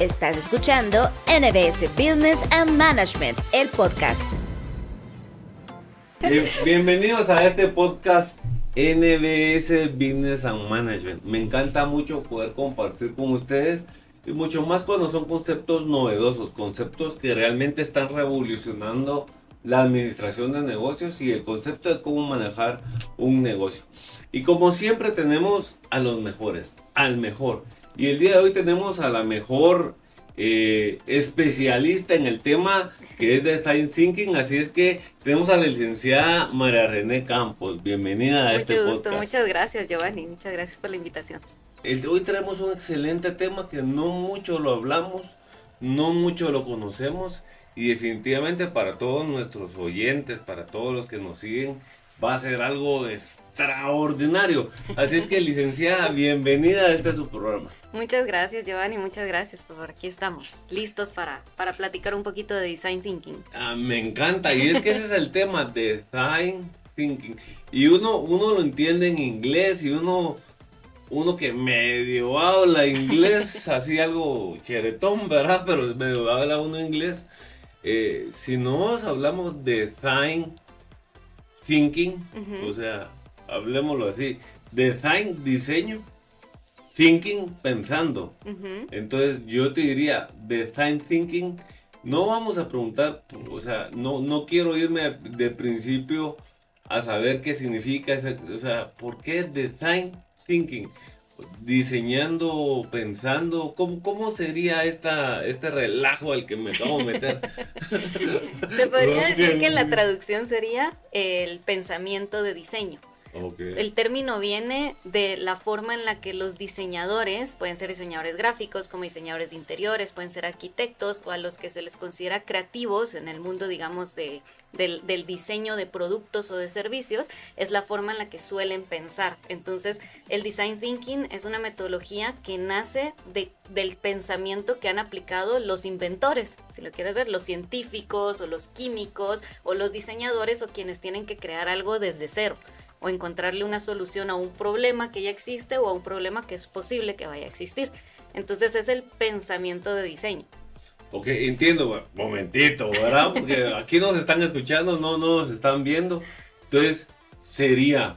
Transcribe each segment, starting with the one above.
Estás escuchando NBS Business and Management, el podcast. Bienvenidos a este podcast NBS Business and Management. Me encanta mucho poder compartir con ustedes y mucho más cuando son conceptos novedosos, conceptos que realmente están revolucionando la administración de negocios y el concepto de cómo manejar un negocio. Y como siempre tenemos a los mejores, al mejor. Y el día de hoy tenemos a la mejor eh, especialista en el tema que es de Time Thinking. Así es que tenemos a la licenciada María René Campos. Bienvenida a Mucho este gusto, podcast. muchas gracias Giovanni, muchas gracias por la invitación. El hoy tenemos un excelente tema que no mucho lo hablamos, no mucho lo conocemos y definitivamente para todos nuestros oyentes, para todos los que nos siguen, va a ser algo extraordinario. Así es que licenciada, bienvenida a este su programa. Muchas gracias Giovanni, muchas gracias por aquí estamos, listos para, para platicar un poquito de Design Thinking. Ah, me encanta y es que ese es el tema, design thinking. Y uno, uno lo entiende en inglés y uno, uno que medio habla inglés, así algo cheretón, ¿verdad? Pero medio habla uno inglés. Eh, si nos hablamos de design thinking, o sea, hablemoslo así, design, diseño, thinking, pensando. Entonces yo te diría, design thinking, no vamos a preguntar, o sea, no, no quiero irme de principio a saber qué significa, ese- o sea, ¿por qué design thinking? Diseñando, pensando, ¿cómo, cómo sería esta, este relajo al que me acabo de meter? Se podría decir que la traducción sería el pensamiento de diseño. El término viene de la forma en la que los diseñadores, pueden ser diseñadores gráficos, como diseñadores de interiores, pueden ser arquitectos o a los que se les considera creativos en el mundo, digamos, de, del, diseño de productos o de servicios, es la forma en la que suelen pensar. Entonces, el design thinking es una metodología que nace de, del pensamiento que han aplicado los inventores, si lo quieres ver, los científicos o los químicos o los diseñadores o quienes tienen que crear algo desde cero o encontrarle una solución a un problema que ya existe o a un problema que es posible que vaya a existir. Entonces es el pensamiento de diseño. Ok, entiendo, momentito, ¿verdad? Porque aquí nos están escuchando, no, no nos están viendo. Entonces, sería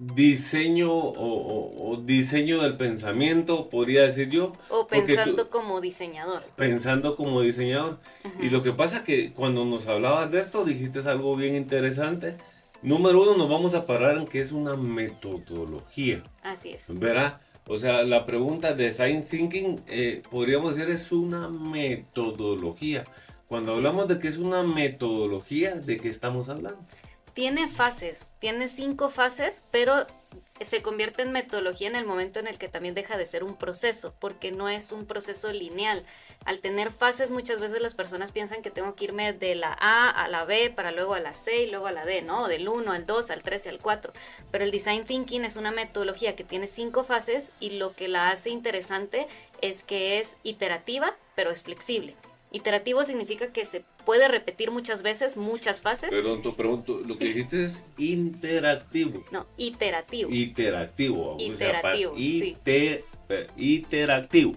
diseño o, o- o diseño del pensamiento, podría decir yo. O tú- pensando como diseñador. pensando como diseñador. Y lo que pasa que cuando nos hablabas de esto, dijiste algo bien interesante. Número uno, nos vamos a parar en que es una metodología. Así es. ¿Verdad? O sea, la pregunta de Design Thinking, eh, podríamos decir, es una metodología. Cuando Así hablamos de que es una metodología, ¿de qué estamos hablando? Tiene fases, tiene cinco fases, pero se convierte en metodología en el momento en el que también deja de ser un proceso, porque no es un proceso lineal. Al tener fases, muchas veces las personas piensan que tengo que irme de la A a la B para luego a la C y luego a la D, ¿no? Del 1 al 2, al 3 y al 4. Pero el Design Thinking es una metodología que tiene cinco fases y lo que la hace interesante es que es iterativa, pero es flexible. Iterativo significa que se puede repetir muchas veces, muchas fases. Perdón, tu pregunto, lo que dijiste es interactivo. No, iterativo. Iterativo. o sea, Iterativo, sí. Iterativo,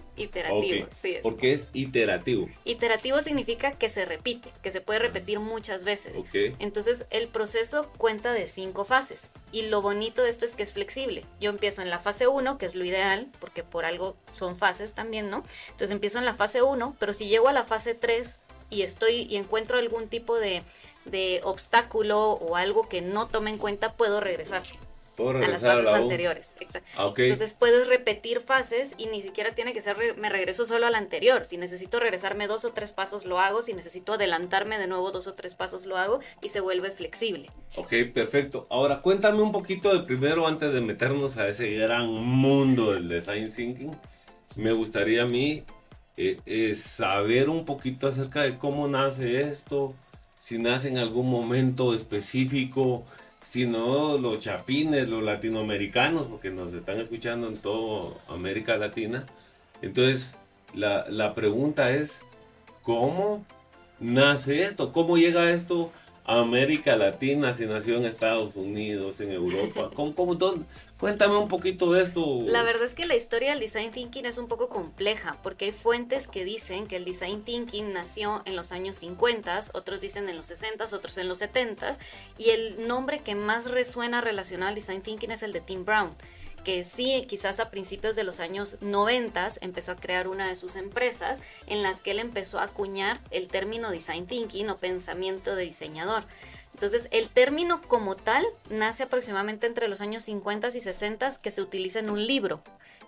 Ok, sí es. Porque es iterativo. Iterativo significa que se repite, que se puede repetir muchas veces. Ok. Entonces el proceso cuenta de cinco fases y lo bonito de esto es que es flexible. Yo empiezo en la fase 1, que es lo ideal, porque por algo son fases también, ¿no? Entonces empiezo en la fase 1, pero si llego a la fase 3 y estoy y encuentro algún tipo de, de obstáculo o algo que no tome en cuenta, puedo regresar Puedo a las regresar a fases la U. anteriores. Exacto. Ah. Entonces puedes repetir fases y ni siquiera tiene que ser re- me regreso solo a la anterior. Si necesito regresarme dos o tres pasos lo hago, si necesito adelantarme de nuevo dos o tres pasos lo hago y se vuelve flexible. Ok, perfecto. Ahora cuéntame un poquito de primero antes de meternos a ese gran mundo del design thinking. Me gustaría a mí eh, eh, saber un poquito acerca de cómo nace esto, si nace en algún momento específico, si no los chapines, los latinoamericanos, porque nos están escuchando en toda América Latina. Entonces, la, la pregunta es, ¿cómo nace esto? ¿Cómo llega esto América Latina, si nació en Estados Unidos, en Europa. ¿Cómo, cómo, dónde? Cuéntame un poquito de esto. La verdad es que la historia del design thinking es un poco compleja porque hay fuentes que dicen que el design thinking nació en los años 50, otros dicen en los 60, otros en los 70 y el nombre que más resuena relacionado al design thinking es el de Tim Brown que sí, quizás a principios de los años 90 empezó a crear una de sus empresas en las que él empezó a acuñar el término design thinking o pensamiento de diseñador. Entonces, el término como tal nace aproximadamente entre los años 50 y 60 que se utiliza en un libro.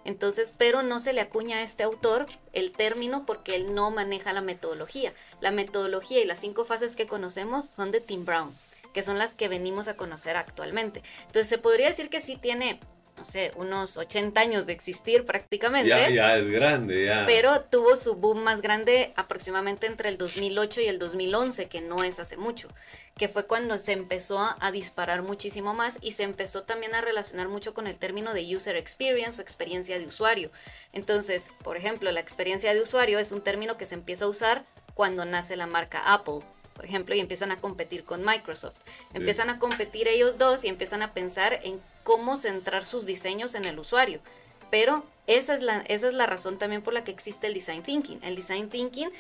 Entonces, pero no se le acuña a este autor el término porque él no maneja la metodología. La metodología y las cinco fases que conocemos son de Tim Brown, que son las que venimos a conocer actualmente. Entonces, se podría decir que sí tiene no sé, unos 80 años de existir prácticamente. Ya, ya es grande, ya. Pero tuvo su boom más grande aproximadamente entre el 2008 y el 2011, que no es hace mucho, que fue cuando se empezó a, disparar muchísimo más y se empezó también a relacionar mucho con el término de user experience o experiencia de usuario. Entonces, por ejemplo, la experiencia de usuario es un término que se empieza a usar cuando nace la marca Apple por ejemplo, y empiezan a competir con Microsoft. Empiezan a competir ellos dos y empiezan a pensar en cómo centrar sus diseños en el usuario. Pero esa es, la, esa es la razón también por la que existe el design thinking. El design thinking,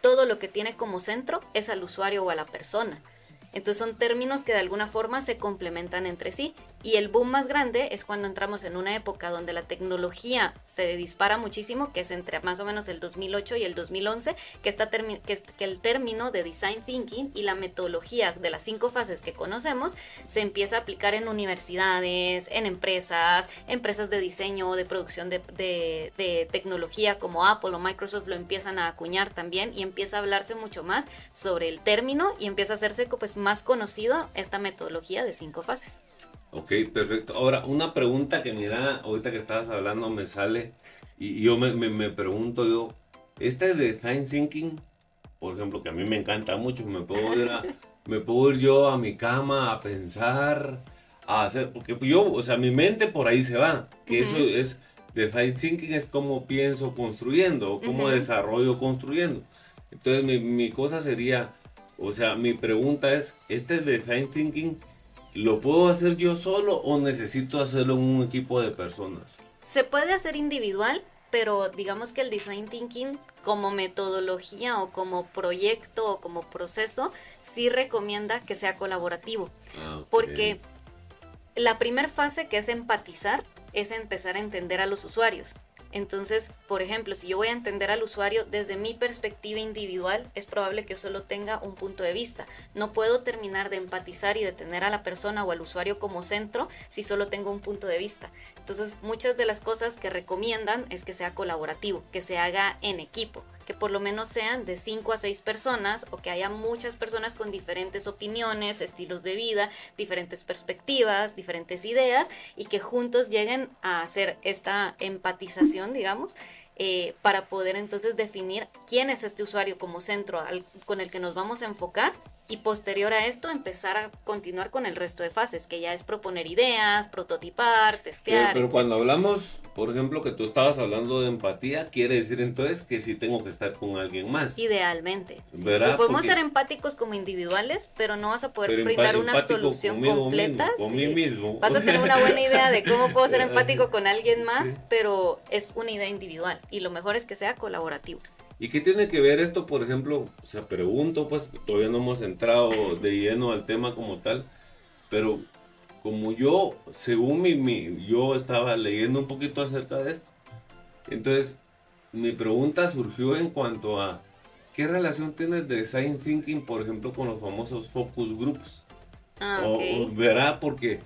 todo lo que tiene como centro es al usuario o a la persona. Entonces son términos que de alguna forma se complementan entre sí. Y el boom más grande es cuando entramos en una época donde la tecnología se dispara muchísimo, que es entre más o menos el 2008 y el 2011, que, está que, que el término de design thinking y la metodología de las cinco fases que conocemos se empieza a aplicar en universidades, en empresas, empresas de diseño de producción de, de, de tecnología como Apple o Microsoft lo empiezan a acuñar también y empieza a hablarse mucho más sobre el término y empieza a hacerse pues más conocido esta metodología de cinco fases. Ok, perfecto. Ahora, una pregunta que mira, ahorita que estabas hablando me sale y yo me, me, pregunto yo, este design thinking, por ejemplo, que a mí me encanta mucho, me puedo ir, me puedo ir yo a mi cama a pensar, a hacer, porque yo, o sea, mi mente por ahí se va, que eso es, design thinking es como pienso construyendo, o cómo desarrollo construyendo. Entonces mi, mi cosa sería, o sea, mi pregunta es, ¿este design thinking ¿Lo puedo hacer yo solo o necesito hacerlo en un equipo de personas? Se puede hacer individual, pero digamos que el design thinking como metodología o como proyecto o como proceso sí recomienda que sea colaborativo. Ah, Porque la primera fase que es empatizar es empezar a entender a los usuarios. Entonces, por ejemplo, si yo voy a entender al usuario desde mi perspectiva individual, es probable que yo solo tenga un punto de vista. No puedo terminar de empatizar y de tener a la persona o al usuario como centro si solo tengo un punto de vista. Entonces, muchas de las cosas que recomiendan es que sea colaborativo, que se haga en equipo que por lo menos sean de 5 a 6 personas o que haya muchas personas con diferentes opiniones, estilos de vida, diferentes perspectivas, diferentes ideas y que juntos lleguen a hacer esta empatización, digamos, eh, para poder entonces definir quién es este usuario como centro con el que nos vamos a enfocar y posterior a esto empezar a continuar con el resto de fases, que ya es proponer ideas, prototipar, testear. Pero, cuando hablamos, por ejemplo, que tú estabas hablando de empatía, quiere decir entonces que sí tengo que estar con alguien más. Idealmente. Podemos ser empáticos como individuales, pero no vas a poder brindar una solución completa. con mí mismo. Vas a tener una buena idea de cómo puedo ser empático con alguien más, pero es una idea individual y lo mejor es que sea colaborativo. ¿Y qué tiene que ver esto, por ejemplo? O sea, pregunto, pues todavía no hemos entrado de lleno al tema como tal, pero como yo, según mi, yo estaba leyendo un poquito acerca de esto, entonces mi pregunta surgió en cuanto a qué relación tiene el design thinking, por ejemplo, con los famosos focus groups. Ah, o, verá, porque,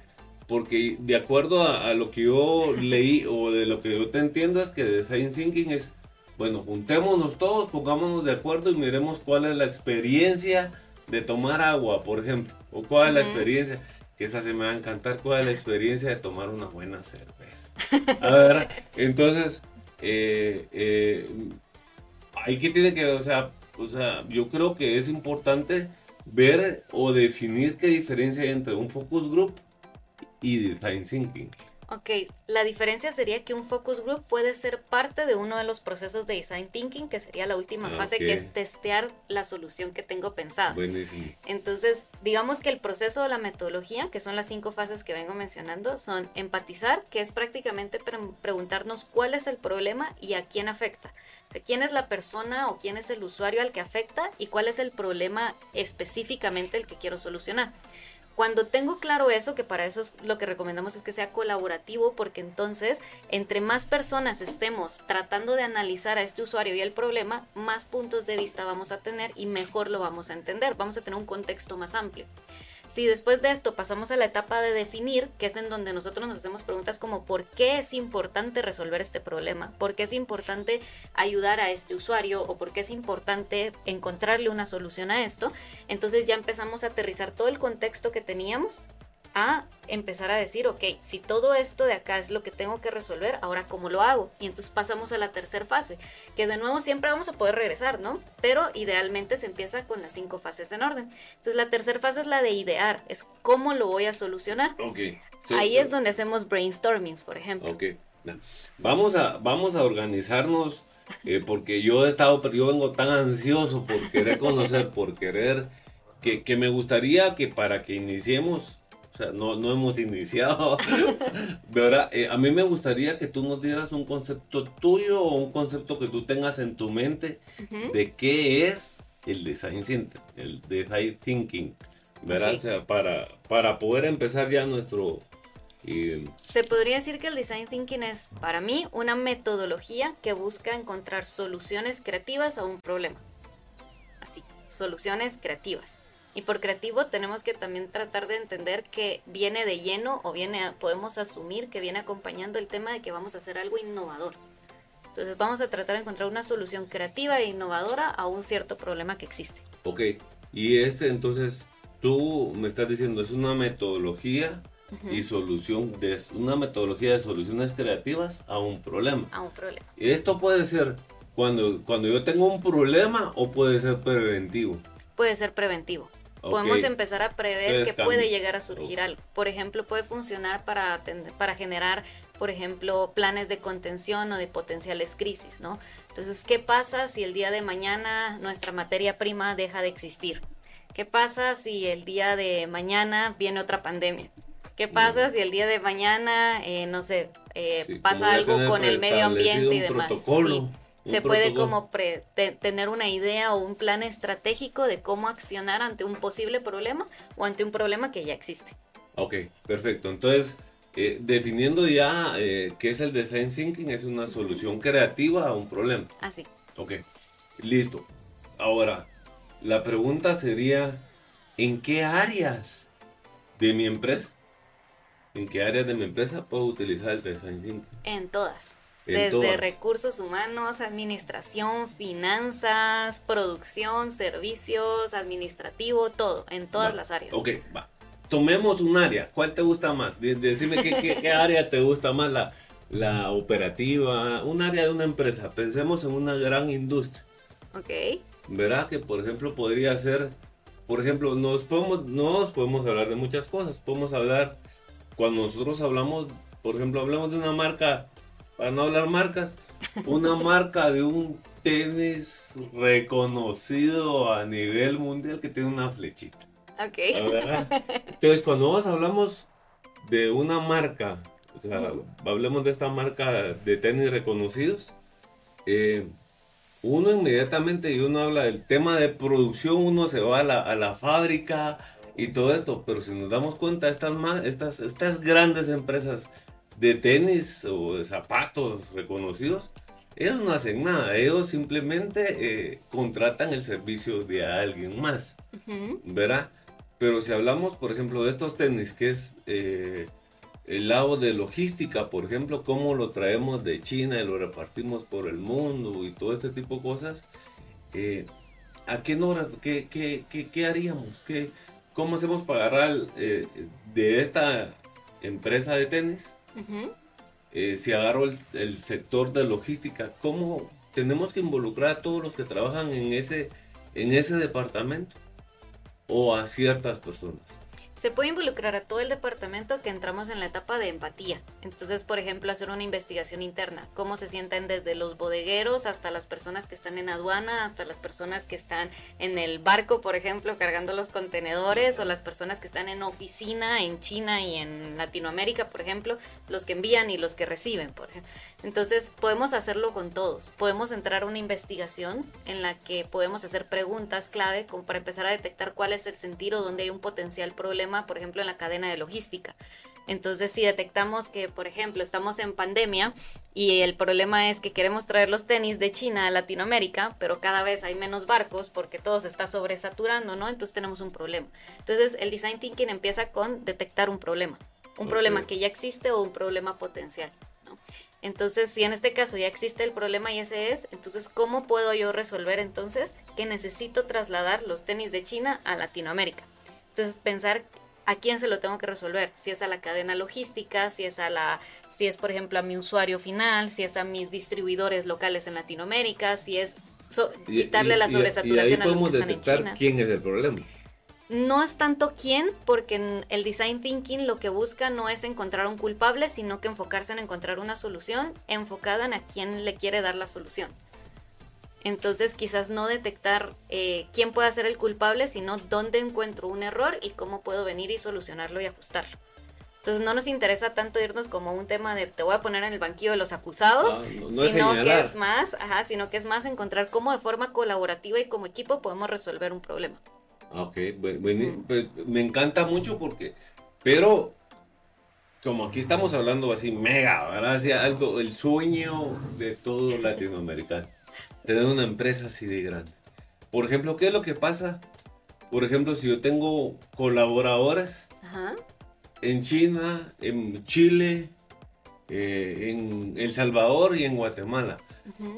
porque de acuerdo a, a, lo que yo leí o de lo que yo te entiendo es que design thinking es bueno, juntémonos todos, pongámonos de acuerdo y miremos cuál es la experiencia de tomar agua, por ejemplo. O cuál es la experiencia, que esa se me va a encantar, cuál es la experiencia de tomar una buena cerveza. A ver, entonces, eh, eh, ahí que tiene que, o sea, o sea, yo creo que es importante ver o definir qué diferencia hay entre un focus group y design thinking. Ok, la diferencia sería que un focus group puede ser parte de uno de los procesos de design thinking, que sería la última Ah, fase, que es testear la solución que tengo pensada. Buenísimo. Entonces, digamos que el proceso o la metodología, que son las cinco fases que vengo mencionando, son empatizar, que es prácticamente pre- preguntarnos cuál es el problema y a quién afecta. O sea, quién es la persona o quién es el usuario al que afecta y cuál es el problema específicamente el que quiero solucionar. Cuando tengo claro eso, que para eso es lo que recomendamos es que sea colaborativo, porque entonces entre más personas estemos tratando de analizar a este usuario y el problema, más puntos de vista vamos a tener y mejor lo vamos a entender, vamos a tener un contexto más amplio. Si después de esto pasamos a la etapa de definir, que es en donde nosotros nos hacemos preguntas como ¿por qué es importante resolver este problema? ¿Por qué es importante ayudar a este usuario? ¿O por qué es importante encontrarle una solución a esto? Entonces ya empezamos a aterrizar todo el contexto que teníamos a empezar a decir, ok, si todo esto de acá es lo que tengo que resolver, ahora cómo lo hago. Y entonces pasamos a la tercera fase, que de nuevo siempre vamos a poder regresar, ¿no? Pero idealmente se empieza con las cinco fases en orden. Entonces la tercera fase es la de idear, es cómo lo voy a solucionar. Ok. Ahí es donde hacemos brainstormings, por ejemplo. Ok. Vamos a, vamos a organizarnos eh, porque yo he estado, pero yo vengo tan ansioso por querer conocer, por querer, que, que me gustaría que para que iniciemos, o sea, no, no hemos iniciado, ¿verdad? Eh, a mí me gustaría que tú nos dieras un concepto tuyo o un concepto que tú tengas en tu mente de qué es el design thinking, el design thinking, ¿verdad? Ok. O sea, para, para poder empezar ya nuestro... eh, Se podría decir que el design thinking es, para mí, una metodología que busca encontrar soluciones creativas a un problema. Así, soluciones creativas. Y por creativo tenemos que también tratar de entender que viene de lleno o viene, podemos asumir que viene acompañando el tema de que vamos a hacer algo innovador. Entonces vamos a tratar de encontrar una solución creativa e innovadora a un cierto problema que existe. Ok, y este entonces tú me estás diciendo es una metodología y solución de una metodología de soluciones creativas a un problema. A un problema. Y esto puede ser cuando cuando yo tengo un problema o puede ser preventivo. Puede ser preventivo. Podemos empezar a prever Entonces, que puede llegar a surgir algo. Por ejemplo, puede funcionar para, atender- para generar, por ejemplo, planes de contención o de potenciales crisis, ¿no? Entonces, ¿qué pasa si el día de mañana nuestra materia prima deja de existir? ¿Qué pasa si el día de mañana viene otra pandemia? ¿Qué pasa si el día de mañana, eh, no sé, eh, Sí, pasa algo con el medio ambiente y demás? Sí. Se puede como pre- te- tener una idea o un plan estratégico de cómo accionar ante un posible problema o ante un problema que ya existe. Ok, perfecto. Entonces, eh, definiendo ya eh, qué es el design thinking, es una solución creativa a un problema. Así. Ok, listo. Ahora, la pregunta sería, ¿en qué áreas de mi empresa, en qué áreas de mi empresa puedo utilizar el design thinking? En todas. Desde todas. recursos humanos, administración, finanzas, producción, servicios, administrativo, todo, en todas Va, las áreas. Ok, va. Tomemos un área. ¿Cuál te gusta más? De- decime qué, qué- qué área te gusta más, la, la operativa, un área de una empresa. Pensemos en una gran industria. Ok. Verá que, por ejemplo, podría ser, por ejemplo, nos podemos, nos podemos hablar de muchas cosas. Podemos hablar, cuando nosotros hablamos, por ejemplo, hablamos de una marca, para no hablar marcas, una marca de un tenis reconocido a nivel mundial que tiene una flechita. Ok. Entonces, cuando nosotros hablamos de una marca, o sea, hablemos de esta marca de tenis reconocidos, eh, uno inmediatamente, y uno habla del tema de producción, uno se va a la, a la fábrica y todo esto, pero si nos damos cuenta, estas, estas, estas grandes empresas de tenis o de zapatos reconocidos, ellos no hacen nada, ellos simplemente eh, contratan el servicio de alguien más. Ujú. ¿verdad? Pero si hablamos, por ejemplo, de estos tenis, que es eh, el lado de logística, por ejemplo, cómo lo traemos de China y lo repartimos por el mundo y todo este tipo de cosas, eh, ¿a qué hora, qué, qué, qué, qué haríamos? ¿Qué, ¿Cómo hacemos para agarrar de esta empresa de tenis? Eh, si agarro el, el sector de logística, ¿cómo tenemos que involucrar a todos los que trabajan en ese, en ese departamento? ¿O a ciertas personas? Se puede involucrar a todo el departamento que entramos en la etapa de empatía. Entonces, por ejemplo, hacer una investigación interna, cómo se sienten desde los bodegueros hasta las personas que están en aduana, hasta las personas que están en el barco, por ejemplo, cargando los contenedores, o las personas que están en oficina en China y en Latinoamérica, por ejemplo, los que envían y los que reciben, por ejemplo. Entonces, podemos hacerlo con todos. Podemos entrar a una investigación en la que podemos hacer preguntas clave para empezar a detectar cuál es el sentido, dónde hay un potencial problema por ejemplo, en la cadena de logística. Entonces, si detectamos que, por ejemplo, estamos en pandemia y el problema es que queremos traer los tenis de China a Latinoamérica, pero cada vez hay menos barcos porque todo se está sobresaturando, ¿no? Entonces tenemos un problema. Entonces, el design thinking empieza con detectar un problema, un problema que ya existe o un problema potencial, ¿no? Entonces, si en este caso ya existe el problema y ese es, entonces, ¿cómo puedo yo resolver entonces que necesito trasladar los tenis de China a Latinoamérica? Entonces, pensar a quién se lo tengo que resolver, si es a la cadena logística, si es a la, si es por ejemplo a mi usuario final, si es a mis distribuidores locales en Latinoamérica, si es quitarle la sobresaturación a los que están en China. ¿Quién es el problema? No es tanto quién, porque el design thinking lo que busca no es encontrar un culpable, sino que enfocarse en encontrar una solución enfocada en a quién le quiere dar la solución. Entonces quizás no detectar eh, quién puede ser el culpable, sino dónde encuentro un error y cómo puedo venir y solucionarlo y ajustarlo. Entonces no nos interesa tanto irnos como un tema de te voy a poner en el banquillo de los acusados, ah, sino que es más, ajá, sino que es más encontrar cómo de forma colaborativa y como equipo podemos resolver un problema. Ok, bueno, pues, me encanta mucho porque, pero como aquí estamos hablando así mega, ¿verdad? Así algo, el sueño de todo latinoamericano tener una empresa así de grande. Por ejemplo, ¿qué es lo que pasa? Por ejemplo, si yo tengo colaboradores en China, en Chile, eh, en El Salvador y en Guatemala,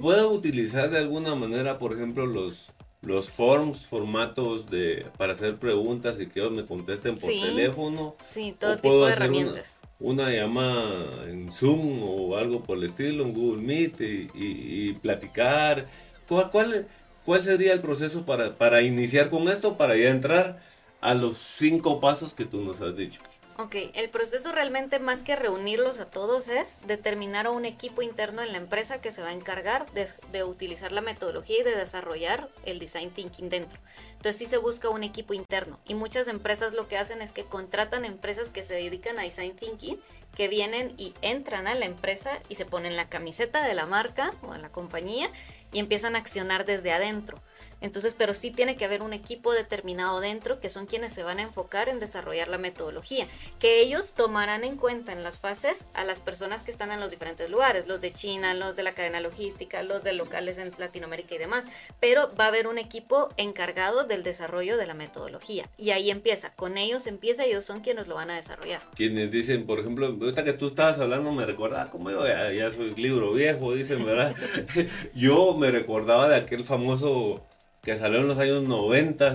¿puedo utilizar de alguna manera, por ejemplo, los, los forms, formatos de, para hacer preguntas y que ellos me contesten por teléfono? Sí, todo tipo de herramientas. Una, llamada en Zoom o algo por el estilo, en Google Meet y, platicar. ¿Cuál, cuál, cuál sería el proceso para, para iniciar con esto, para ya entrar a los cinco pasos que tú nos has dicho? Ok, el proceso realmente más que reunirlos a todos es determinar a un equipo interno en la empresa que se va a encargar de, utilizar la metodología y de desarrollar el design thinking dentro. Entonces sí se busca un equipo interno y muchas empresas lo que hacen es que contratan empresas que se dedican a design thinking, que vienen y entran a la empresa y se ponen la camiseta de la marca o de la compañía y empiezan a accionar desde adentro. Entonces, pero sí tiene que haber un equipo determinado dentro que son quienes se van a enfocar en desarrollar la metodología, que ellos tomarán en cuenta en las fases a las personas que están en los diferentes lugares, los de China, los de la cadena logística, los de locales en Latinoamérica y demás, pero va a haber un equipo encargado del desarrollo de la metodología y ahí empieza, con ellos empieza, ellos son quienes lo van a desarrollar. Quienes dicen, por ejemplo, ahorita que tú estabas hablando me recordaba como yo ya, soy libro viejo, dicen, ¿verdad? yo me recordaba de aquel famoso que salió en los años 90,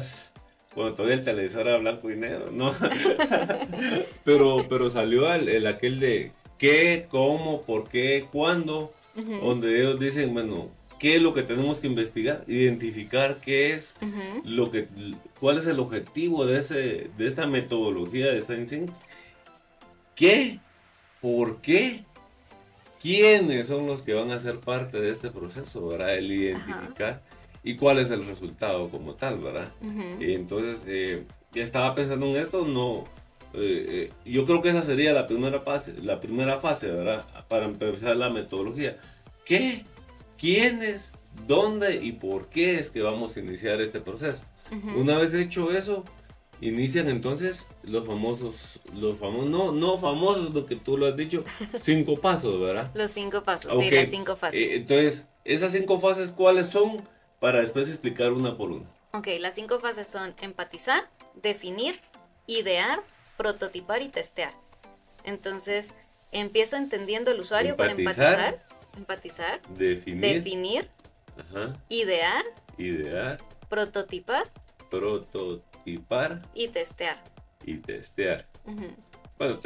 cuando todavía el televisor era blanco y negro, ¿no? pero, pero salió el, aquel de qué, cómo, por qué, cuándo, donde ellos dicen, bueno, qué es lo que tenemos que investigar, identificar qué es lo que, cuál es el objetivo de, ese, de esta metodología de Science. Qué, por qué, quiénes son los que van a ser parte de este proceso, ¿verdad? El identificar y cuál es el resultado como tal, ¿verdad? y entonces, eh, ya estaba pensando en esto, no, eh, eh, yo creo que esa sería la primera fase, la primera fase, ¿verdad? Para empezar la metodología. ¿Qué? ¿Quiénes? ¿Dónde y por qué es que vamos a iniciar este proceso? Una vez hecho eso, inician entonces los famosos, los famosos, no, no famosos, lo que tú lo has dicho, cinco pasos, ¿verdad? Los cinco pasos, sí, las cinco fases. entonces, esas cinco fases, ¿cuáles son? Para después explicar una por una. Ok, las cinco fases son empatizar, definir, idear, prototipar y testear. Entonces, empiezo entendiendo el usuario con empatizar, empatizar, definir, definir idear, idear, prototipar, prototipar y testear. Y testear. Bueno,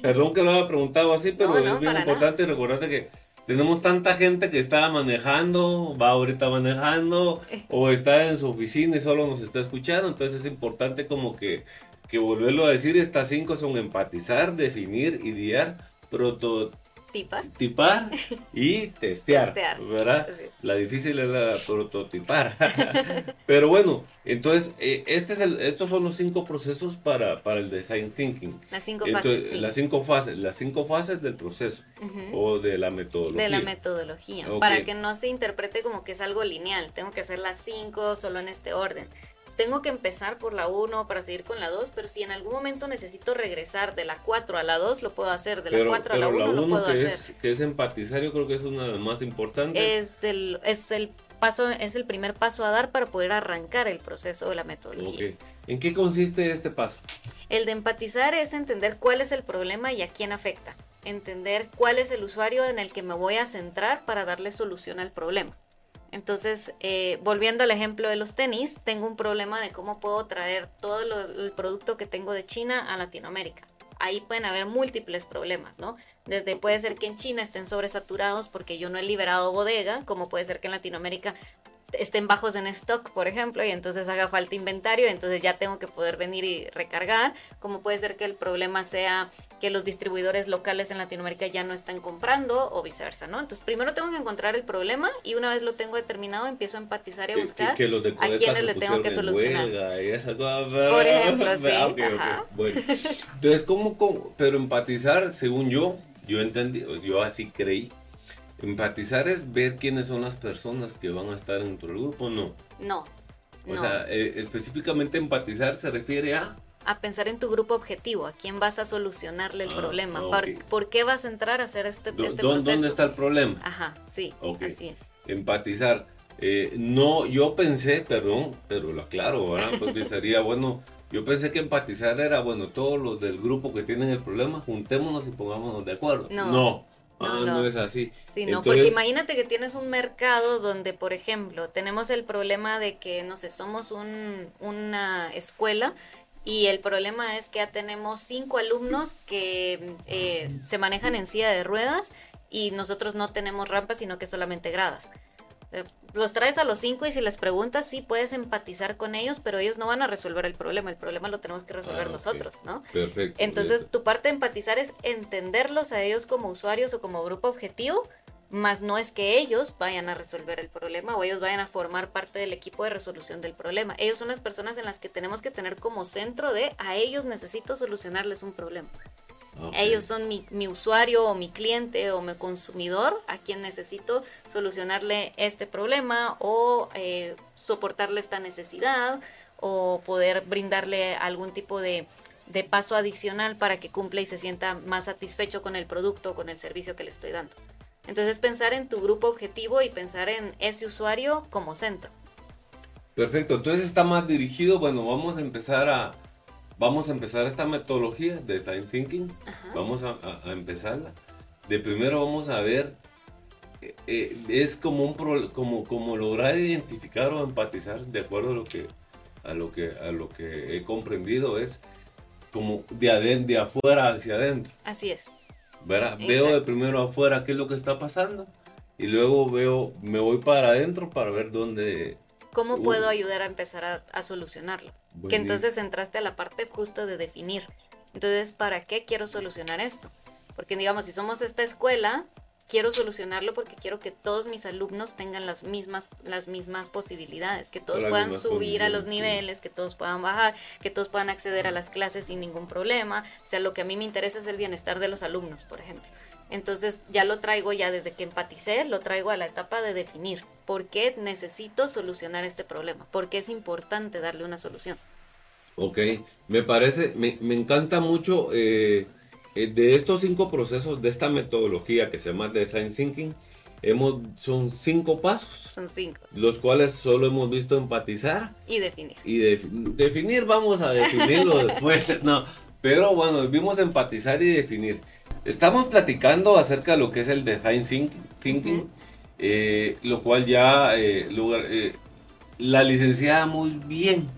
perdón que lo haya preguntado así, pero es bien importante recordarte que tenemos tanta gente que está manejando, va ahorita manejando, o está en su oficina y solo nos está escuchando, entonces es importante como que, que volverlo a decir, estas cinco son empatizar, definir, idear, prototipar tipar y testear, Testear, ¿verdad? sí. La difícil es la prototipar. Pero bueno, entonces, eh, este es el, estos son los cinco procesos para, para el design thinking. Las cinco Entonces, fases, sí. las cinco fases, las cinco fases del proceso o de la metodología. de la metodología, para que no se interprete como que es algo lineal, tengo que hacer las cinco solo en este orden. Tengo que empezar por la 1 para seguir con la 2, pero si en algún momento necesito regresar de la 4 a la 2, lo puedo hacer, de la Pero, 4 a la pero 1 la lo puedo que hacer. es, que es empatizar, yo creo que es una de las más importantes. Es, del, es el paso, es el primer paso a dar para poder arrancar el proceso de la metodología. ¿En qué consiste este paso? El de empatizar es entender cuál es el problema y a quién afecta. Entender cuál es el usuario en el que me voy a centrar para darle solución al problema. Entonces, eh, volviendo al ejemplo de los tenis, tengo un problema de cómo puedo traer todo el producto que tengo de China a Latinoamérica. Ahí pueden haber múltiples problemas, ¿no? Desde puede ser que en China estén sobresaturados porque yo no he liberado bodega, como puede ser que en Latinoamérica estén bajos en stock, por ejemplo, y entonces haga falta inventario, entonces ya tengo que poder venir y recargar, como puede ser que el problema sea que los distribuidores locales en Latinoamérica ya no están comprando o viceversa, ¿no? Entonces primero tengo que encontrar el problema y una vez lo tengo determinado empiezo a empatizar y a buscar que, que a se le tengo que solucionar. Por ejemplo, sí, Ah, ok, ok, ajá. Bueno, entonces, ¿cómo, cómo? Pero empatizar, según yo, yo entendí, yo así creí. Empatizar es ver quiénes son las personas que van a estar dentro del grupo, no. No, O no. sea, eh, específicamente empatizar se refiere a... a pensar en tu grupo objetivo, a quién vas a solucionarle el Ah, problema, ok. por, por qué vas a entrar a hacer este, dó- este proceso. ¿Dónde está el problema? Ajá, sí, así es. empatizar. Eh, no, yo pensé, perdón, pero lo aclaro, ¿verdad? Porque sería bueno. Yo pensé que empatizar era, bueno, todos los del grupo que tienen el problema, juntémonos y pongámonos de acuerdo. No, No, ah, no. no es así. Sí, no, Entonces, porque imagínate que tienes un mercado donde, por ejemplo, tenemos el problema de que, no sé, somos un, una escuela y el problema es que ya tenemos cinco alumnos que eh, se manejan en silla de ruedas y nosotros no tenemos rampas, sino que solamente gradas. Eh, Los traes a los cinco y si les preguntas, sí puedes empatizar con ellos, pero ellos no van a resolver el problema. El problema lo tenemos que resolver Ah, nosotros, ¿no? Perfecto. Entonces, tu parte de empatizar es entenderlos a ellos como usuarios o como grupo objetivo, más no es que ellos vayan a resolver el problema o ellos vayan a formar parte del equipo de resolución del problema. Ellos son las personas en las que tenemos que tener como centro de a ellos necesito solucionarles un problema. Ellos son mi, mi usuario o mi cliente o mi consumidor a quien necesito solucionarle este problema o eh, soportarle esta necesidad o poder brindarle algún tipo de, de paso adicional para que cumpla y se sienta más satisfecho con el producto o con el servicio que le estoy dando. Entonces pensar en tu grupo objetivo y pensar en ese usuario como centro. Perfecto, entonces está más dirigido, bueno, vamos a empezar a vamos a empezar esta metodología de design thinking. Ajá. Vamos a, a- a empezarla. De primero vamos a ver eh, eh, es como un pro- como como lograr identificar o empatizar de acuerdo a lo que a lo que a lo que he comprendido es como de aden- de afuera hacia adentro. Así es. ¿verdad? Veo de primero afuera qué es lo que está pasando y luego veo me voy para adentro para ver dónde ¿Cómo Uh. puedo ayudar a empezar a, a solucionarlo? Que entonces entraste a la parte justo de definir. Entonces, ¿para qué quiero solucionar esto? Porque digamos, si somos esta escuela, quiero solucionarlo porque quiero que todos mis alumnos tengan las mismas, las mismas posibilidades, que todos puedan subir a los sí. niveles, que todos puedan bajar, que todos puedan acceder a las clases sin ningún problema. O sea, lo que a mí me interesa es el bienestar de los alumnos, por ejemplo. Entonces ya lo traigo ya desde que empaticé, lo traigo a la etapa de definir por qué necesito solucionar este problema, por qué es importante darle una solución. Ok, me parece, me, me encanta mucho eh, eh, de estos cinco procesos, de esta metodología que se llama Design Thinking, hemos, son cinco pasos, Son cinco. los cuales solo hemos visto empatizar Y definir. y def- definir, vamos a definirlo después, no, pero bueno, vimos empatizar y definir. Estamos platicando acerca de lo que es el Design think- Thinking, eh, lo cual ya eh, lugar- eh, la licenciada muy bien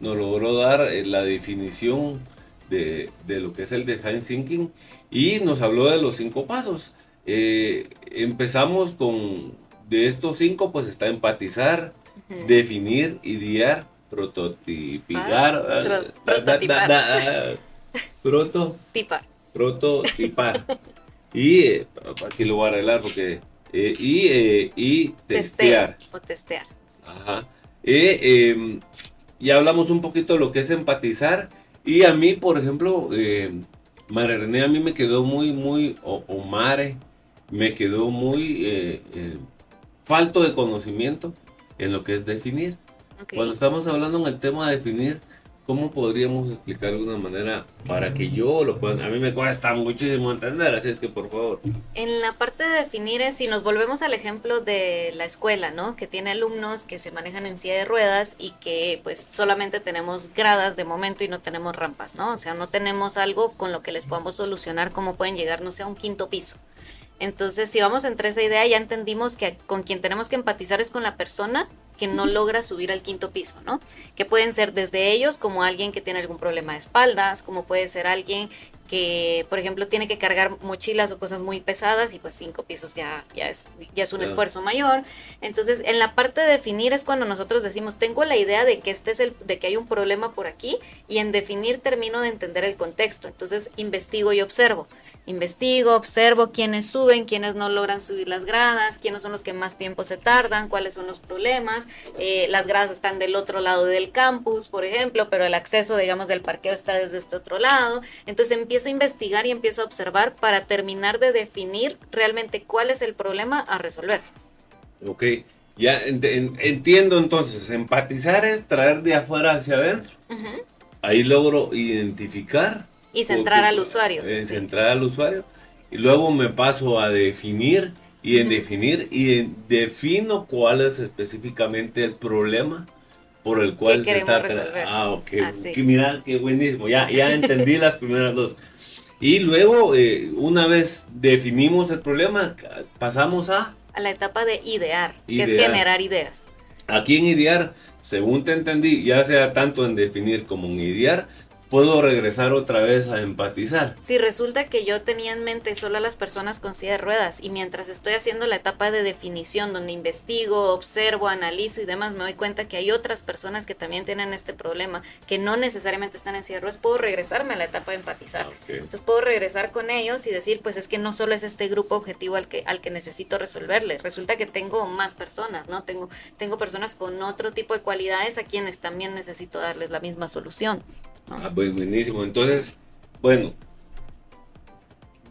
nos logró dar la definición de, de lo que es el Design Thinking y nos habló de los cinco pasos. Empezamos con, de estos cinco, pues está empatizar, definir, idear. Ah, ah, prototipar. da- da- da- proto, Tipa. Prototipar. y eh, aquí lo voy a arreglar porque. eh, y, eh, y testear. Testear o testear. Ajá. Eh, eh, ya hablamos un poquito de lo que es empatizar. Y a mí, por ejemplo, eh, María René, a mí me quedó muy, muy, o, o Mare, me quedó muy eh, falto de conocimiento en lo que es definir. Ok. Cuando estamos hablando en el tema de definir, ¿cómo podríamos explicar de una manera para que yo lo pueda? A mí me cuesta muchísimo entender, así es que por favor. En la parte de definir es, si nos volvemos al ejemplo de la escuela, ¿no? Que tiene alumnos que se manejan en silla de ruedas y que pues solamente tenemos gradas de momento y no tenemos rampas, ¿no? O sea, no tenemos algo con lo que les podamos solucionar cómo pueden llegar, no sé, a un quinto piso. Entonces, si vamos entre esa idea, ya entendimos que con quien tenemos que empatizar es con la persona que no logra subir al quinto piso, ¿no? Que pueden ser desde ellos como alguien que tiene algún problema de espaldas, como puede ser alguien que, por ejemplo, tiene que cargar mochilas o cosas muy pesadas y pues cinco pisos ya, ya, es, ya es un Claro. esfuerzo mayor. Entonces, en la parte de definir es cuando nosotros decimos, tengo la idea de que este es el, de que hay un problema por aquí y en definir termino de entender el contexto. Entonces, investigo y observo. Investigo, observo quiénes suben, quiénes no logran subir las gradas, quiénes son los que más tiempo se tardan, cuáles son los problemas. Eh, las gradas están del otro lado del campus, por ejemplo, pero el acceso, digamos, del parqueo está desde este otro lado. Entonces empiezo a investigar y empiezo a observar para terminar de definir realmente cuál es el problema a resolver. Ok, ya ent- en- entiendo entonces, empatizar es traer de afuera hacia adentro. Ahí logro identificar. Y centrar al usuario. eh, sí. Centrar al usuario. Y luego me paso a definir. Y en definir, y en- defino cuál es específicamente el problema por el cual se está. resolver. Ah, ok. Así. Mira, qué buenísimo. Ya, ya entendí las primeras dos. Y luego, eh, una vez definimos el problema, pasamos a. A la etapa de idear, que es Idear. generar ideas. Aquí en idear, según te entendí, ya sea tanto en definir como en idear, puedo regresar otra vez a empatizar. Si resulta que yo tenía en mente solo a las personas con silla de ruedas y mientras estoy haciendo la etapa de definición donde investigo, observo, analizo y demás, me doy cuenta que hay otras personas que también tienen este problema, que no necesariamente están en silla de ruedas, puedo regresarme a la etapa de empatizar. Ok. Entonces puedo regresar con ellos y decir, pues es que no solo es este grupo objetivo al que, al que necesito resolverle, resulta que tengo más personas, ¿no? Tengo, tengo personas con otro tipo de cualidades a quienes también necesito darles la misma solución. Ah, pues buenísimo. Entonces, bueno,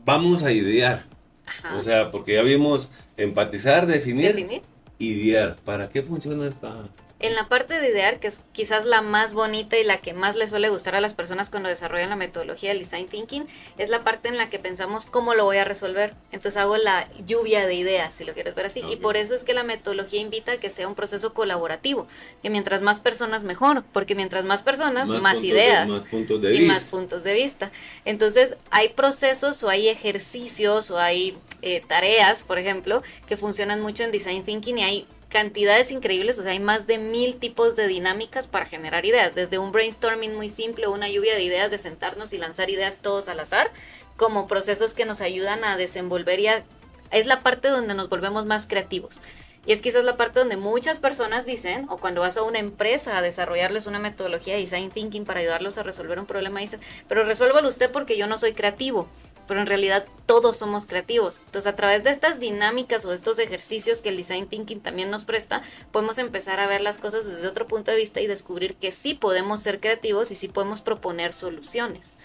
vamos a idear. Ajá. O sea, porque ya vimos empatizar, definir, Definir. idear. ¿Para qué funciona esta? En la parte de idear, que es quizás la más bonita y la que más le suele gustar a las personas cuando desarrollan la metodología del design thinking, es la parte en la que pensamos cómo lo voy a resolver. Entonces hago la lluvia de ideas, si lo quieres ver así. Y por eso es que la metodología invita a que sea un proceso colaborativo, que mientras más personas mejor, porque mientras más personas, más, de- ideas más puntos de y vista. más puntos de vista. Entonces, hay procesos o hay ejercicios o hay eh, tareas, por ejemplo, que funcionan mucho en design thinking y hay cantidades increíbles, o sea, hay más de mil tipos de dinámicas para generar ideas, desde un brainstorming muy simple, una lluvia de ideas de sentarnos y lanzar ideas todos al azar, como procesos que nos ayudan a desenvolver y a- es la parte donde nos volvemos más creativos. Y es quizás la parte donde muchas personas dicen, o cuando vas a una empresa a desarrollarles una metodología de design thinking para ayudarlos a resolver un problema, dicen, pero resuélvalo usted porque yo no soy creativo. Pero en realidad todos somos creativos. Entonces, a través de estas dinámicas o estos ejercicios que el design thinking también nos presta, podemos empezar a ver las cosas desde otro punto de vista y descubrir que sí podemos ser creativos y sí podemos proponer soluciones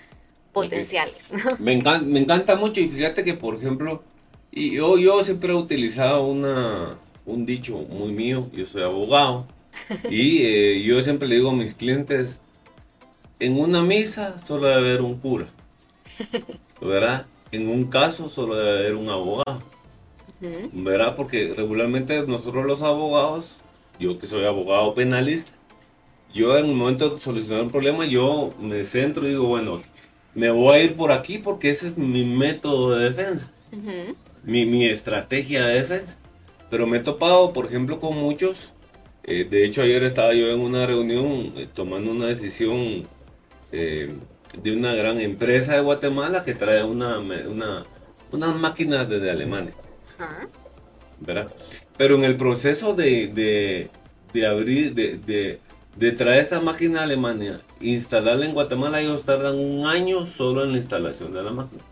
potenciales. ¿no? Me encanta, me encanta mucho y fíjate que, por ejemplo, y yo, yo siempre he utilizado una, un dicho muy mío, yo soy abogado, y eh, yo siempre le digo a mis clientes, en una misa solo debe haber un cura, ¿verdad? En un caso solo debe haber un abogado. ¿verdad? Porque regularmente nosotros los abogados, yo que soy abogado penalista, yo en el momento de solucionar un problema, yo me centro y digo, bueno, me voy a ir por aquí porque ese es mi método de defensa, mi, mi estrategia de defensa. Pero me he topado, por ejemplo, con muchos. eh, de hecho, ayer estaba yo en una reunión eh, tomando una decisión eh, de una gran empresa de Guatemala que trae una, una, unas máquinas desde Alemania. Ajá. ¿verdad? Pero en el proceso de, de, de abrir, de, de de traer esta máquina a Alemania, instalarla en Guatemala, ellos tardan un año solo en la instalación de la máquina.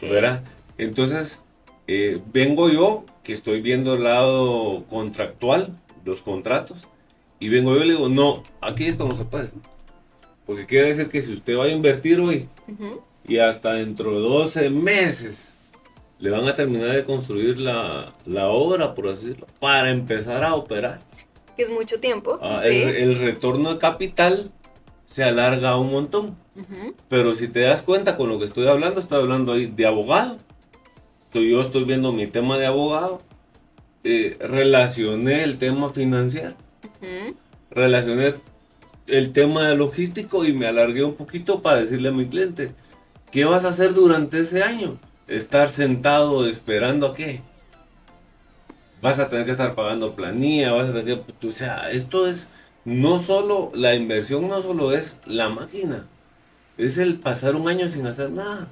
¿Verdad? Entonces, eh, vengo yo, que estoy viendo el lado contractual, los contratos, y vengo yo y le digo, no, aquí esto no se puede. Porque quiere decir que si usted va a invertir hoy y hasta dentro de 12 meses le van a terminar de construir la, la obra, por así decirlo, para empezar a operar. Que es mucho tiempo. Ah, sí. el, el retorno de capital se alarga un montón. Pero si te das cuenta con lo que estoy hablando, estoy hablando ahí de abogado. Yo estoy viendo mi tema de abogado. eh, relacioné el tema financiero. Ujú. Relacioné el tema de logístico y me alargué un poquito para decirle a mi cliente, ¿qué vas a hacer durante ese año? Estar sentado esperando a qué? Vas a tener que estar pagando planilla, vas a tener que... O sea, esto es no solo, la inversión no solo es la máquina, es el pasar un año sin hacer nada.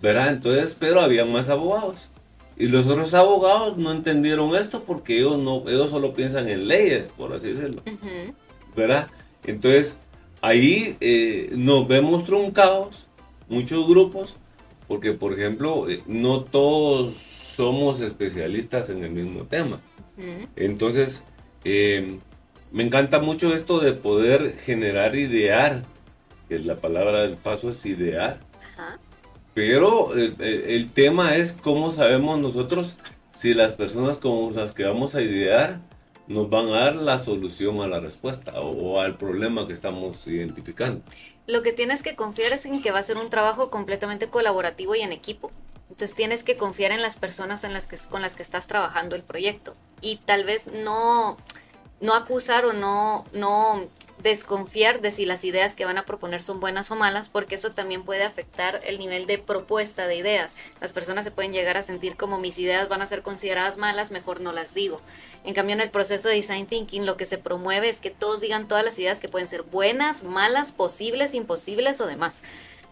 ¿Verdad? Entonces, pero había más abogados. Y los otros abogados no entendieron esto porque ellos, no, ellos solo piensan en leyes, por así decirlo. ¿verdad? Entonces, ahí eh, nos vemos truncados, muchos grupos, porque, por ejemplo, eh, no todos somos especialistas en el mismo tema. Entonces, eh, me encanta mucho esto de poder generar idear, que la palabra del paso es idear, Ajá. pero el tema es cómo sabemos nosotros si las personas con las que vamos a idear nos van a dar la solución a la respuesta o, al problema que estamos identificando. Lo que tienes que confiar es en que va a ser un trabajo completamente colaborativo y en equipo. Entonces tienes que confiar en las personas con las que estás trabajando el proyecto. Y tal vez no, no acusar o no, no desconfiar de si las ideas que van a proponer son buenas o malas, porque eso también puede afectar el nivel de propuesta de ideas. Las personas se pueden llegar a sentir como mis ideas van a ser consideradas malas, mejor no las digo. En cambio, en el proceso de design thinking, lo que se promueve es que todos digan todas las ideas que pueden ser buenas, malas, posibles, imposibles o demás.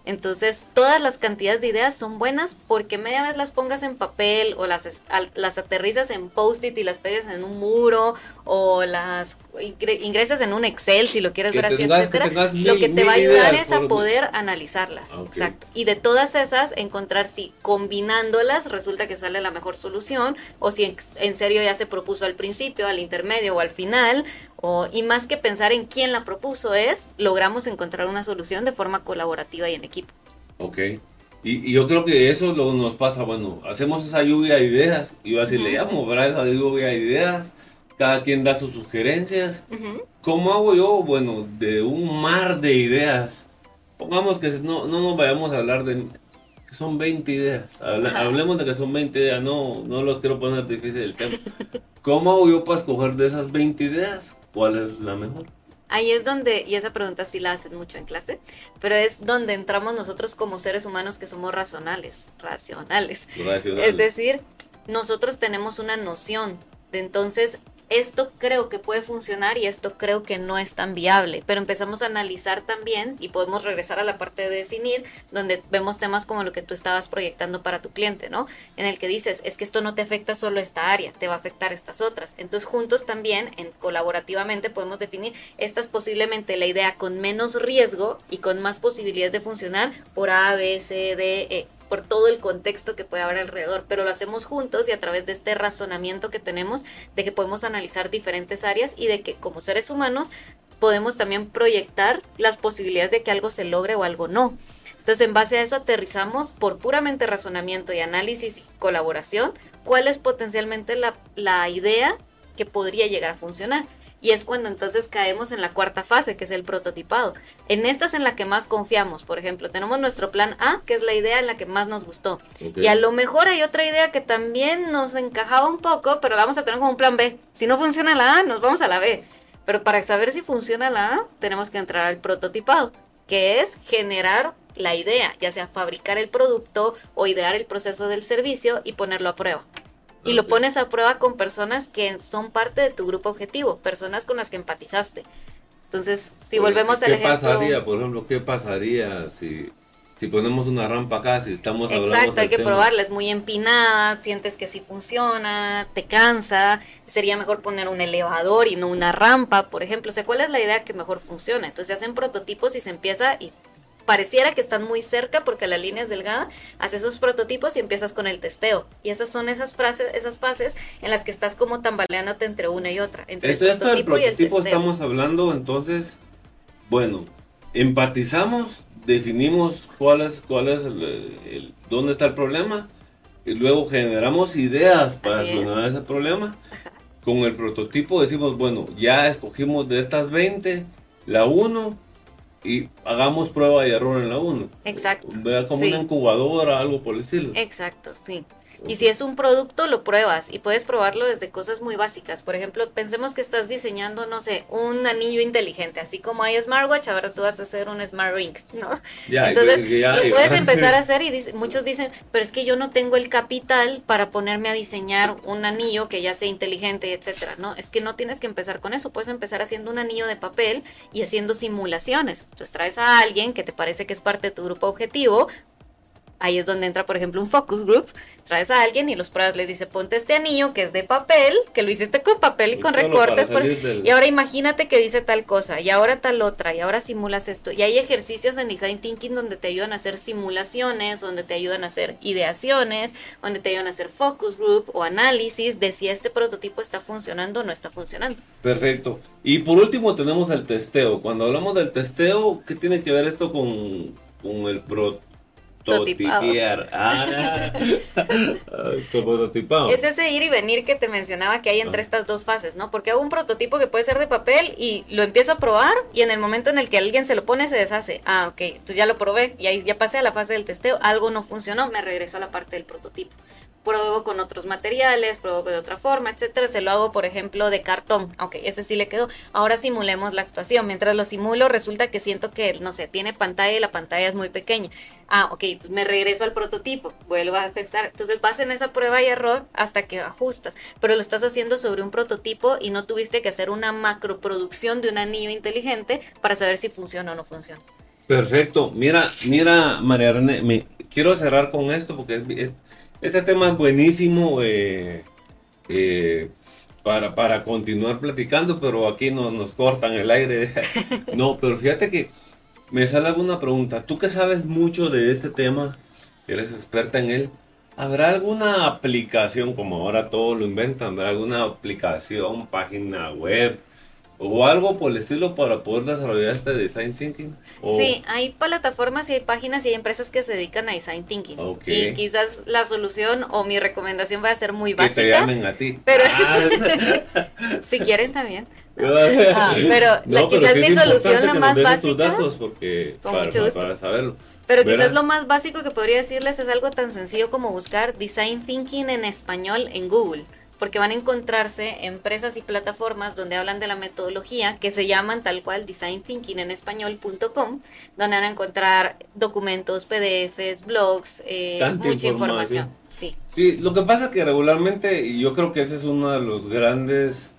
Entonces, todas las cantidades de ideas son buenas porque media vez las pongas en papel o las, las aterrizas en post-it y las pegues en un muro o las ingre- ingresas en un Excel si lo quieres Que ver así, tengas- que etcétera. Lo que te va a ayudar es a poder analizarlas. Ah. Exacto. Y de todas esas, encontrar si combinándolas resulta que sale la mejor solución o si en, en serio ya se propuso al principio, al intermedio o al final. O, y más que pensar en quién la propuso es, logramos encontrar una solución de forma colaborativa y en equipo. Ok. Y, y yo creo que eso lo nos pasa, bueno, hacemos esa lluvia de ideas, y así le llamo, ¿verdad? Esa lluvia de ideas, cada quien da sus sugerencias. Ujú. ¿Cómo hago yo? Bueno, de un mar de ideas. Pongamos que no, no nos vayamos a hablar de que son 20 ideas. Habla- hablemos de que son 20 ideas, no, no los quiero poner difícil el tema. ¿Cómo hago yo para escoger de esas 20 ideas? ¿Cuál es la mejor? Ahí es donde, y esa pregunta sí la hacen mucho en clase, pero es donde entramos nosotros como seres humanos que somos racionales, racionales. Racional. Es decir, nosotros tenemos una noción de entonces esto creo que puede funcionar y esto creo que no es tan viable, pero empezamos a analizar también y podemos regresar a la parte de definir donde vemos temas como lo que tú estabas proyectando para tu cliente, ¿no? En el que dices, es que esto no te afecta solo esta área, te va a afectar estas otras. Entonces juntos también, en, colaborativamente, podemos definir esta es posiblemente la idea con menos riesgo y con más posibilidades de funcionar por A, B, C, D, E por todo el contexto que puede haber alrededor, pero lo hacemos juntos y a través de este razonamiento que tenemos de que podemos analizar diferentes áreas y de que como seres humanos podemos también proyectar las posibilidades de que algo se logre o algo no. Entonces, en base a eso aterrizamos por puramente razonamiento y análisis y colaboración, cuál es potencialmente la, la idea que podría llegar a funcionar. Y es cuando entonces caemos en la cuarta fase, que es el prototipado. En esta es en la que más confiamos. Por ejemplo, tenemos nuestro plan A, que es la idea en la que más nos gustó. Ok. Y a lo mejor hay otra idea que también nos encajaba un poco, pero la vamos a tener como un plan B. Si no funciona la A, nos vamos a la B. Pero para saber si funciona la A, tenemos que entrar al prototipado, que es generar la idea, ya sea fabricar el producto o idear el proceso del servicio y ponerlo a prueba. Y lo pones a prueba con personas que son parte de tu grupo objetivo, personas con las que empatizaste. Entonces, si volvemos al ¿Qué ejemplo... pasaría, por ejemplo, qué pasaría si, si ponemos una rampa acá, si estamos hablando Exacto, hay que probarla, es muy empinada, sientes que sí funciona, te cansa, sería mejor poner un elevador y no una rampa, por ejemplo. O sea, ¿cuál es la idea que mejor funciona? Entonces se hacen prototipos y se empieza y pareciera que están muy cerca porque la línea es delgada, haces esos prototipos y empiezas con el testeo. Y esas son esas frases, esas fases en las que estás como tambaleándote entre una y otra. Entre esto, el prototipo, y el estamos hablando, entonces, bueno, empatizamos, definimos cuál es, cuál es el, dónde está el problema y luego generamos ideas para solucionar ese problema. Con el prototipo decimos, bueno, ya escogimos de estas 20, la 1 y hagamos prueba y error en la 1. Exacto. Vea como una incubadora, algo por el estilo. Exacto, sí. Y si es un producto, lo pruebas y puedes probarlo desde cosas muy básicas. Por ejemplo, pensemos que estás diseñando, no sé, un anillo inteligente. Así como hay smartwatch, ahora tú vas a hacer un smart ring, ¿no? Entonces, lo puedes empezar a hacer y muchos dicen, pero es que yo no tengo el capital para ponerme a diseñar un anillo que ya sea inteligente, etcétera, ¿no? Es que no tienes que empezar con eso. Puedes empezar haciendo un anillo de papel y haciendo simulaciones. Entonces traes a alguien que te parece que es parte de tu grupo objetivo, Ahí es donde entra, por ejemplo, un focus group. Traes a alguien y los pruebas les dice, ponte este anillo que es de papel, que lo hiciste con papel y, con recortes. Y ahora imagínate que dice tal cosa, y ahora tal otra, y ahora simulas esto. Y hay ejercicios en Design Thinking donde te ayudan a hacer simulaciones, donde te ayudan a hacer ideaciones, donde te ayudan a hacer focus group o análisis de si este prototipo está funcionando o no está funcionando. Perfecto. Y por último tenemos el testeo. Cuando hablamos del testeo, ¿qué tiene que ver esto con, con el prototipo? Prototipiar. Ah. Es ese ir y venir que te mencionaba que hay entre ah. estas dos fases, ¿no? Porque hago un prototipo que puede ser de papel y lo empiezo a probar y en el momento en el que alguien se lo pone se deshace. Ah, ok, entonces ya lo probé y ahí ya pasé a la fase del testeo, algo no funcionó, me regreso a la parte del prototipo pruebo con otros materiales, pruebo de otra forma, etcétera. Se lo hago, por ejemplo, de cartón. Ok, ese sí le quedó. Ahora simulemos la actuación. Mientras lo simulo, resulta que siento que, no sé, tiene pantalla y la pantalla es muy pequeña. Ah, ok, entonces me regreso al prototipo, vuelvo a ajustar. Entonces vas en esa prueba y error hasta que ajustas. Pero lo estás haciendo sobre un prototipo y no tuviste que hacer una macroproducción de un anillo inteligente para saber si funciona o no funciona. Perfecto. Mira, mira, María René, me quiero cerrar con esto porque es este tema es buenísimo eh, eh, para, para, continuar platicando, pero aquí no, nos cortan el aire. no, pero fíjate que me sale alguna pregunta. Tú que sabes mucho de este tema, eres experta en él, ¿habrá alguna aplicación, como ahora todo lo inventan, ¿habrá alguna aplicación, página web? o algo por el estilo para poder desarrollar este design thinking? Sí, hay plataformas y hay páginas y hay empresas que se dedican a design thinking. Y quizás la solución o mi recomendación va a ser muy básica. Que te llamen a ti. Pero ah. si quieren también. Ah, pero quizás mi solución la más básica. porque para, saberlo. Pero quizás lo más básico que podría decirles es algo tan sencillo como buscar design thinking en español en Google porque van a encontrarse empresas y plataformas donde hablan de la metodología que se llaman tal cual design thinking en español.com, donde van a encontrar documentos, PDFs, blogs, eh, mucha información. Sí. sí, lo que pasa es que regularmente, y yo creo que ese es uno de los grandes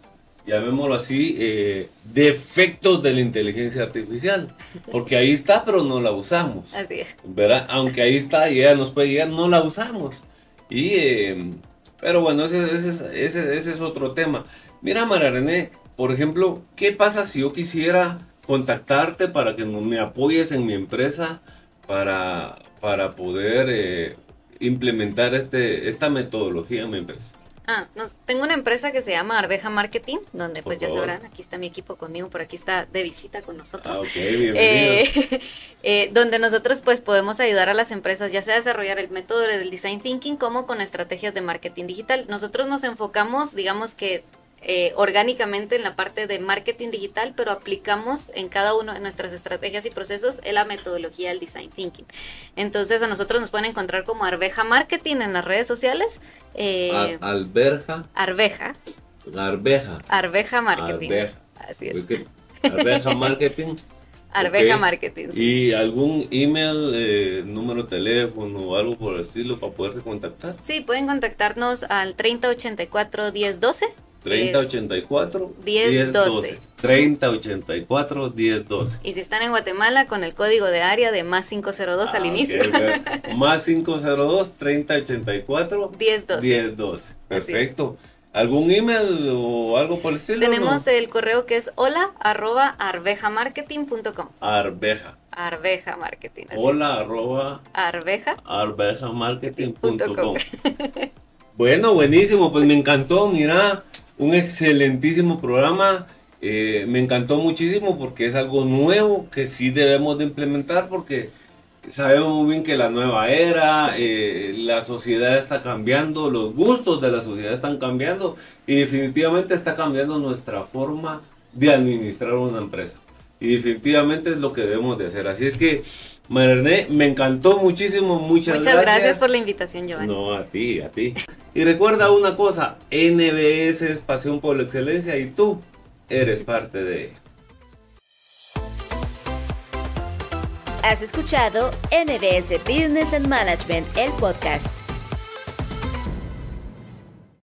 llamémoslo así, eh, defectos de la inteligencia artificial. Porque ahí está, pero no la usamos. Así es. ¿verdad? Aunque ahí está y ella nos puede llegar, no la usamos. Y eh, pero bueno, ese, ese, ese, ese es otro tema. Mira, María René, por ejemplo, ¿qué pasa si yo quisiera contactarte para que me apoyes en mi empresa para, para poder eh, implementar este, esta metodología en mi empresa? Ah, tengo una empresa que se llama Arveja Marketing, donde pues ya sabrán, aquí está mi equipo conmigo, por aquí está de visita con nosotros. Ah, eh, eh, donde nosotros pues podemos ayudar a las empresas ya sea a desarrollar el método del design thinking como con estrategias de marketing digital. Nosotros nos enfocamos, digamos que eh, orgánicamente en la parte de marketing digital, pero aplicamos en cada una de nuestras estrategias y procesos en la metodología del design thinking. Entonces a nosotros nos pueden encontrar como Arveja Marketing en las redes sociales. Eh, Alberja. Arveja. Arveja. Arveja Marketing. Arveja. Así es. Arveja Marketing. Arveja Marketing. ¿Y algún email, eh, número de teléfono o algo por el estilo para poderte contactar? Sí, pueden contactarnos al 3084 1012 3084 1012. 3084 1012. Y si están en Guatemala, con el código de área de más 502 al Ah, inicio. ok, ok. Más 502 3084 1012. 1012. Así es. Perfecto. ¿Algún email o algo por el estilo? Tenemos no? el correo que es hola arroba arvejamarketing.com. Arveja. Arveja Marketing. Hola arroba Arveja. arvejamarketing.com. Bueno, buenísimo, pues me encantó, mira, un excelentísimo programa. eh, me encantó muchísimo porque es algo nuevo que sí debemos de implementar porque sabemos muy bien que la nueva era, eh, la sociedad está cambiando, los gustos de la sociedad están cambiando y definitivamente está cambiando nuestra forma de administrar una empresa. Y definitivamente es lo que debemos de hacer. Así es que, María me encantó muchísimo, muchas, Muchas gracias. por la invitación, Giovanni. No, a ti, a ti. Y recuerda una cosa, NBS es pasión por la excelencia y tú eres parte de ella. Has escuchado NBS Business and Management, el podcast.